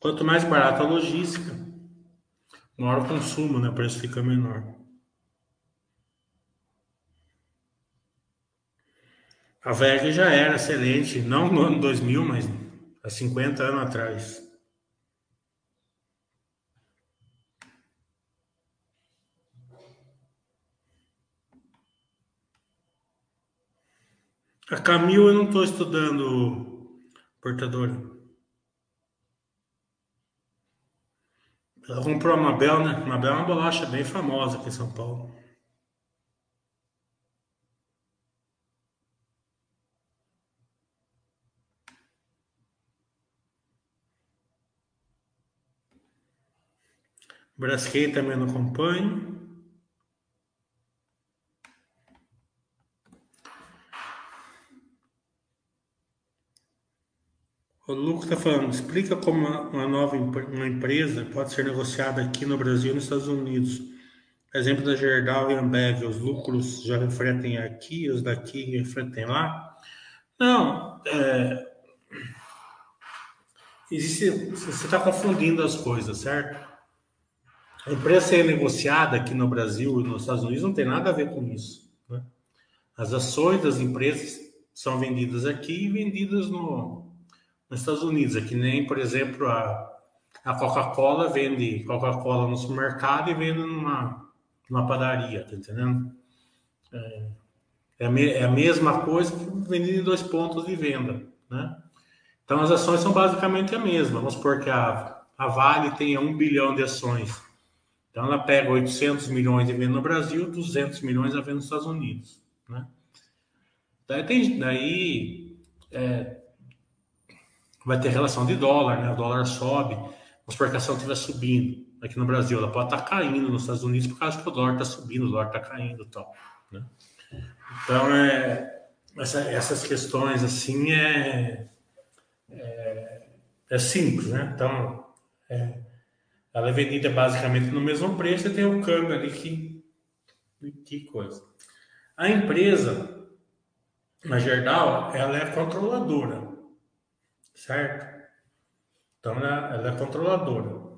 Quanto mais barata a logística, maior o consumo, né? o preço fica menor. A VEG já era excelente, não no ano 2000, mas há 50 anos atrás. A Camil eu não estou estudando portadora. Ela comprou a Mabel, né? Mabel é uma bolacha bem famosa aqui em São Paulo. Braskem também não acompanho. O Lucas está falando, explica como uma nova uma empresa pode ser negociada aqui no Brasil e nos Estados Unidos. Exemplo da Gerdau e Ambev, os lucros já refletem aqui, os daqui refletem lá. Não, é, existe, você está confundindo as coisas, certo? A empresa ser negociada aqui no Brasil e nos Estados Unidos não tem nada a ver com isso. Né? As ações das empresas são vendidas aqui e vendidas no, nos Estados Unidos. É que nem, por exemplo, a, a Coca-Cola vende Coca-Cola no supermercado e vende numa, numa padaria, tá entendendo? É, é, a, me, é a mesma coisa vendida em dois pontos de venda, né? Então as ações são basicamente a mesma. Vamos supor que a, a Vale tenha um bilhão de ações. Então ela pega 800 milhões e vende no Brasil, 200 milhões a vende nos Estados Unidos, né? Daí, tem, daí é, vai ter relação de dólar, né? O dólar sobe, a exportação estiver subindo aqui no Brasil, ela pode estar tá caindo nos Estados Unidos por causa que o dólar está subindo, o dólar está caindo, tal. Né? Então é essa, essas questões assim é, é, é simples, né? Então é, ela é vendida basicamente no mesmo preço e tem o câmbio ali que que coisa. A empresa, a Gerdau, ela é controladora certo? Então ela, ela é controladora.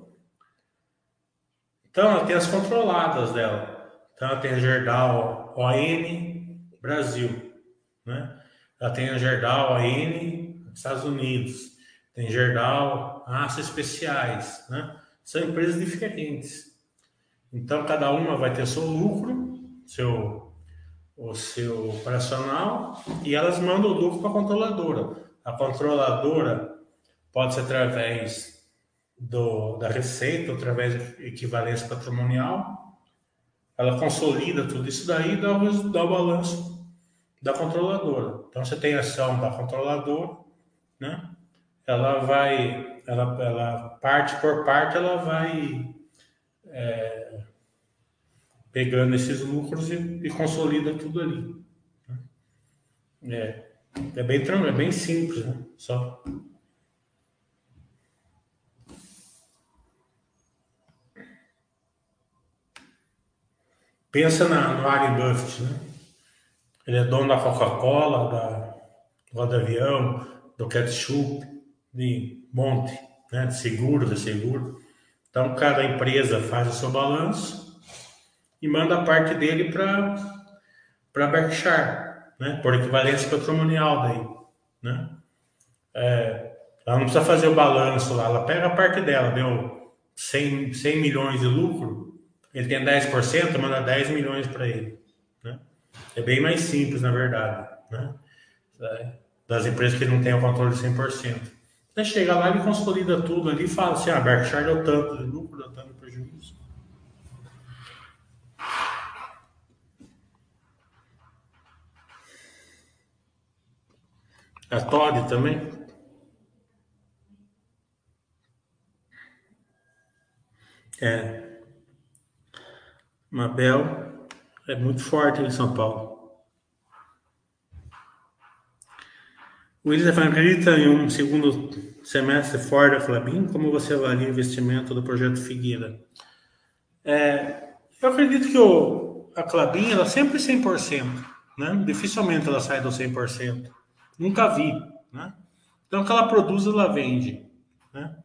Então ela tem as controladas dela. Então ela tem a Gerdau ON Brasil, né? Ela tem a Gerdau ON Estados Unidos, tem Gerdau Aço Especiais, né? São empresas diferentes. Então cada uma vai ter seu lucro, seu o seu operacional e elas mandam o lucro para a controladora. A controladora pode ser através do, da receita, através de equivalência patrimonial. Ela consolida tudo isso daí e dá, dá o balanço da controladora. Então, você tem ação da controladora, né? Ela vai, ela, ela parte por parte, ela vai é, pegando esses lucros e, e, consolida tudo ali. Né? É. É bem, é bem simples, né? Só. Pensa na, no Warren Buffett, né? Ele é dono da Coca-Cola, da, do rodavião, do ketchup, de monte, né? De seguro, de seguro. Então, cada empresa faz o seu balanço e manda a parte dele para Berkshire né? por equivalência patrimonial daí, né? É, ela não precisa fazer o balanço lá, ela pega a parte dela, deu 100, 100 milhões de lucro, ele tem 10%, manda 10 milhões para ele, né? É bem mais simples, na verdade, né? Das empresas que não têm o controle de 100%. Você chega lá, e consolida tudo ali e fala assim, ah, Berkshire deu tanto de lucro, deu tanto de prejuízo. A Todd também? É. Mabel é muito forte em São Paulo. O Willis acredita em um segundo semestre fora da Flabin? Como você avalia o investimento do projeto Figueira? É, eu acredito que o, a Clabin ela sempre 100%, né? Dificilmente ela sai do 100%. Nunca vi, né? Então, o que ela produz, ela vende, né?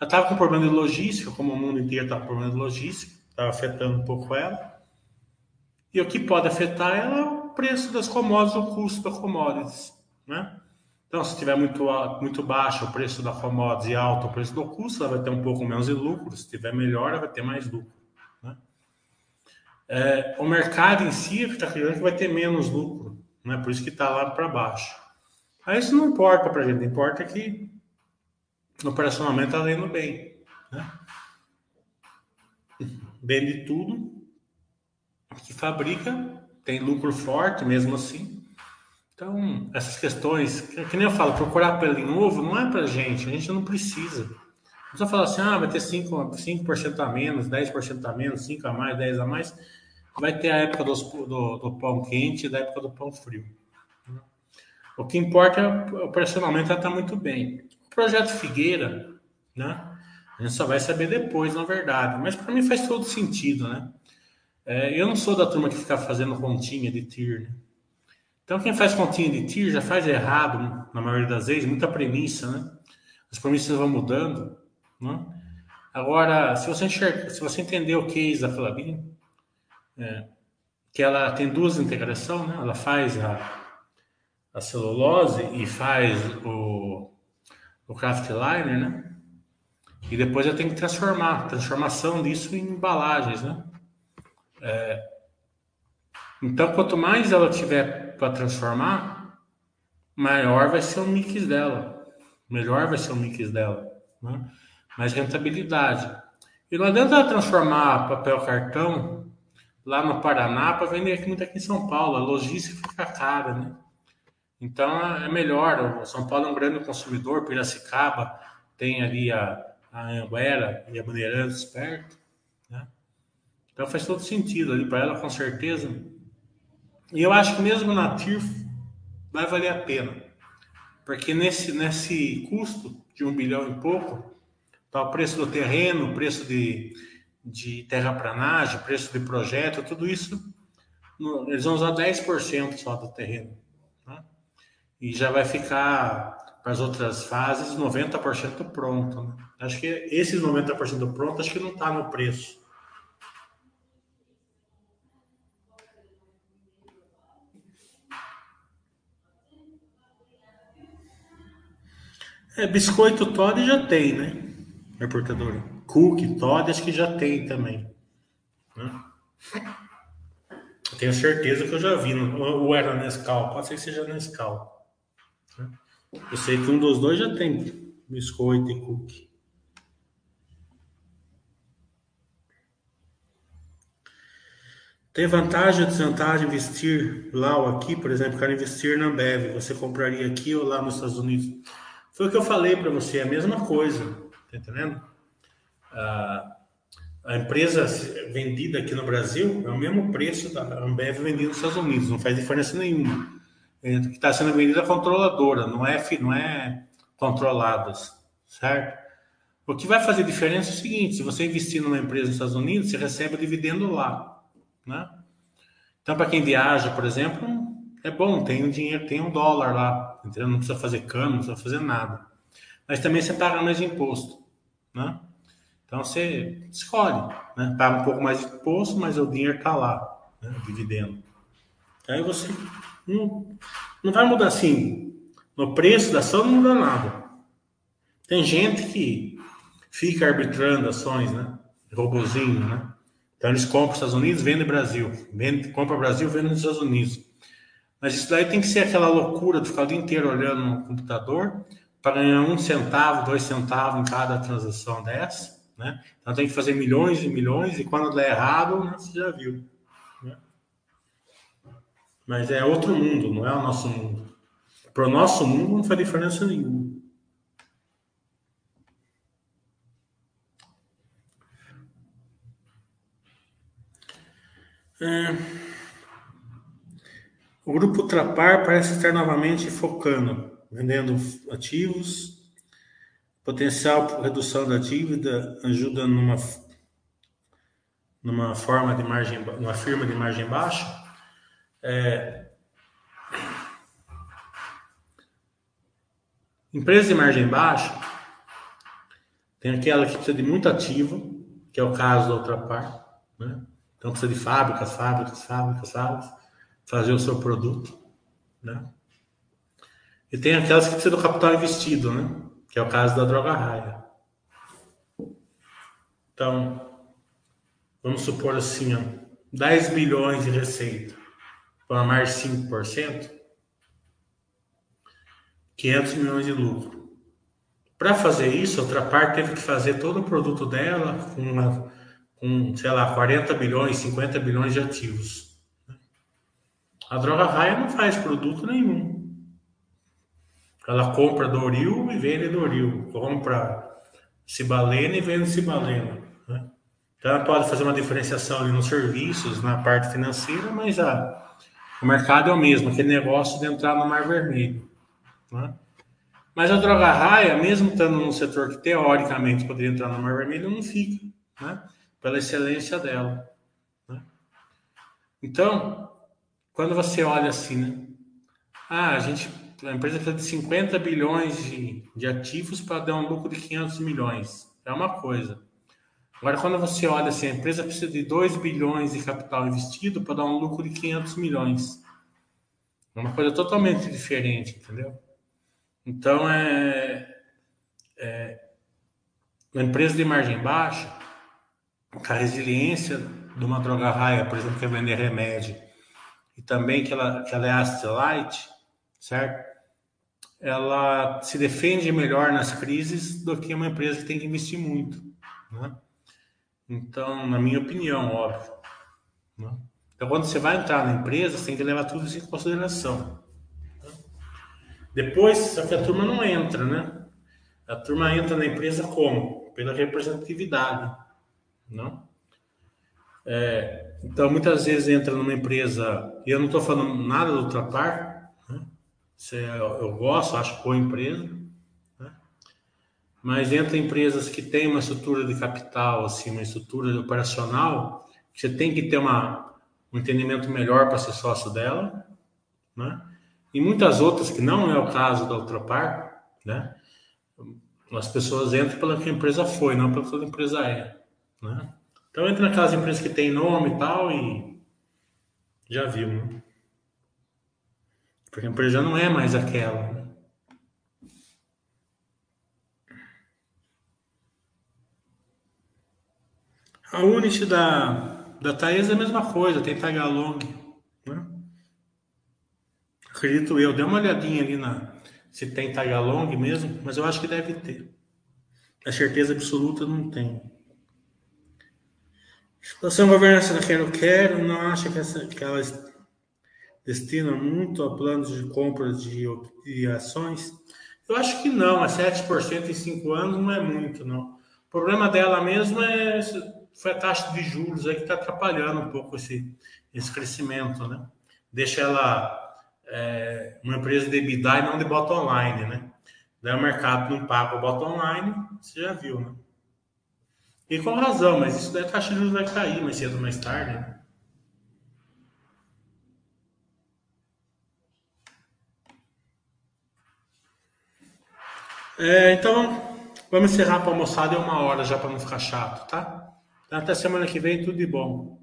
Ela estava com problema de logística, como o mundo inteiro estava com problema de logística, estava afetando um pouco ela. E o que pode afetar ela é o preço das commodities, o custo das commodities, né? Então, se estiver muito, muito baixo o preço da commodity e alto o preço do custo, ela vai ter um pouco menos de lucro. Se estiver melhor, ela vai ter mais lucro. Né? É, o mercado em si está acreditando que vai ter menos lucro. Né? Por isso que está lá para baixo. Aí isso não importa para a gente, importa que operacionalmente está indo bem. Né? Vende tudo que fabrica, tem lucro forte mesmo assim. Então, essas questões, que nem eu falo, procurar pelo novo não é para gente, a gente não precisa. Só falar assim, ah, vai ter 5%, 5 a menos, 10% a menos, 5 a mais, 10 a mais. Vai ter a época dos, do, do pão quente e da época do pão frio. O que importa é operacionalmente ela está muito bem. O projeto Figueira, né? A gente só vai saber depois, na verdade. Mas para mim faz todo sentido, né? É, eu não sou da turma que fica fazendo continha de TIR. Né? Então, quem faz continha de TIR já faz errado, na maioria das vezes, muita premissa, né? As premissas vão mudando. Né? Agora, se você, enxerga, se você entender o case da Flabin, é, que ela tem duas integrações, né? Ela faz a, a celulose e faz o, o craft liner, né? E depois eu tenho que transformar, transformação disso em embalagens, né? É, então, quanto mais ela tiver para transformar, maior vai ser o mix dela, melhor vai ser o mix dela, né? mais rentabilidade. E não adianta transformar papel cartão lá no Paraná para vender aqui muito aqui em São Paulo, a logística fica cara, né? Então é melhor. O São Paulo é um grande consumidor, Piracicaba tem ali a, a Anguera e a Bandeirantes perto, né? Então faz todo sentido ali para ela, com certeza. E eu acho que mesmo na TIR vai valer a pena, porque nesse, nesse custo de um bilhão e pouco, tá o preço do terreno, o preço de, de terraplanagem, preço de projeto, tudo isso, eles vão usar 10% só do terreno. E já vai ficar para as outras fases 90% pronto. Né? Acho que esses 90% pronto, acho que não está no preço. É, biscoito Todd já tem, né? Reportadora. Cookie Todd acho que já tem também. Né? Tenho certeza que eu já vi. Ou era Nescau, pode ser que seja Nescau. Eu sei que um dos dois já tem biscoito e cookie. Tem vantagem ou desvantagem investir lá ou aqui? Por exemplo, quero investir na Ambev. Você compraria aqui ou lá nos Estados Unidos? Foi o que eu falei para você, é a mesma coisa, tá entendendo? A, a empresa vendida aqui no Brasil é o mesmo preço da Ambev vendida nos Estados Unidos, não faz diferença nenhuma. É, que está sendo vendida é controladora, não é, não é controladas, certo? O que vai fazer diferença é o seguinte: se você investir numa empresa nos Estados Unidos, você recebe o dividendo lá, né? Então, para quem viaja, por exemplo, é bom, tem um dinheiro, tem um dólar lá, entendeu? Não precisa fazer câmbio, não precisa fazer nada. Mas também você paga mais imposto, né? Então você escolhe, né? Paga um pouco mais de imposto, mas o dinheiro está lá, né? Dividendo. Aí você não, não vai mudar assim. No preço da ação não muda nada. Tem gente que fica arbitrando ações, né? Robozinho, né? Então eles compram os Estados Unidos, vendem Brasil. Vende, compra Brasil, vende nos Estados Unidos. Mas isso daí tem que ser aquela loucura de ficar o dia inteiro olhando no computador para ganhar um centavo, dois centavos em cada transação dessa, né? Então tem que fazer milhões e milhões e quando der errado, né, você já viu. Mas é outro mundo, não é o nosso mundo. Para o nosso mundo não faz diferença nenhuma. É... O grupo Trapar parece estar novamente focando, vendendo ativos, potencial redução da dívida, ajuda numa, numa forma de margem, numa firma de margem baixa. É, empresa de margem baixa tem aquela que precisa de muito ativo, que é o caso da Ultrapar, né? Então precisa de fábricas, fábricas, fábricas, fábricas fazer o seu produto, né? E tem aquelas que precisam do capital investido, né? Que é o caso da droga raia. Então, vamos supor assim, ó, 10 bilhões de receita, para mais 5%, 500 milhões de lucro. Para fazer isso, a outra parte teve que fazer todo o produto dela com, uma, com, sei lá, 40 bilhões, 50 bilhões de ativos. A droga raia não faz produto nenhum. Ela compra Doril e vende Doril. Compra Cibalena e vende Cibalena. Né? Então ela pode fazer uma diferenciação ali nos serviços, na parte financeira, mas a, o mercado é o mesmo, aquele negócio de entrar no mar vermelho. Né? Mas a droga raia, mesmo estando num setor que teoricamente poderia entrar no Mar Vermelho, não fica, né? pela excelência dela. Né? Então, quando você olha assim, né? ah, a gente, a empresa precisa de 50 bilhões de, de ativos para dar um lucro de 500 milhões, é uma coisa. Agora, quando você olha assim, a empresa precisa de 2 bilhões de capital investido para dar um lucro de 500 milhões. É uma coisa totalmente diferente, entendeu? Então, é, é uma empresa de margem baixa, a resiliência de uma droga raia, por exemplo, que é vender remédio, e também que ela, que ela é asset light, certo? Ela se defende melhor nas crises do que uma empresa que tem que investir muito, né? Então, na minha opinião, óbvio. Né? Então, quando você vai entrar na empresa, você tem que levar tudo isso em consideração. Depois, só que a turma não entra, né? A turma entra na empresa como? Pela representatividade, não? É, então, muitas vezes entra numa empresa, e eu não estou falando nada do Ultrapar, né? eu, eu gosto, acho boa empresa, né? Mas entra empresas que têm uma estrutura de capital, assim, uma estrutura operacional, você tem que ter uma, um entendimento melhor para ser sócio dela, né? E muitas outras, que não é o caso da Ultrapar, né? As pessoas entram pela que a empresa foi, não pela que a empresa é. Né? Então entra naquelas empresas que tem nome e tal e já viu, né? Porque a empresa já não é mais aquela. Né? A Unity da, da Thaís é a mesma coisa, tem Tagalong. Né? Acredito eu. Dê uma olhadinha ali na se tem Tagalong mesmo, mas eu acho que deve ter. A certeza absoluta não tem. Situação governança da Quero Quero não acha que, essa, que ela destina muito a planos de compra de, de ações? Eu acho que não, a 7% em 5 anos não é muito, não. O problema dela mesmo é foi a taxa de juros aí que está atrapalhando um pouco esse, esse crescimento, né? Deixa ela é, uma empresa de EBITDA e não de bottom online, né? Daí o mercado não paga o online, você já viu, né? E com razão, mas isso daí a taxa de juros vai cair mais cedo ou mais tarde, né? É, então, vamos encerrar para almoçada é uma hora já para não ficar chato, tá? Até semana que vem, tudo de bom.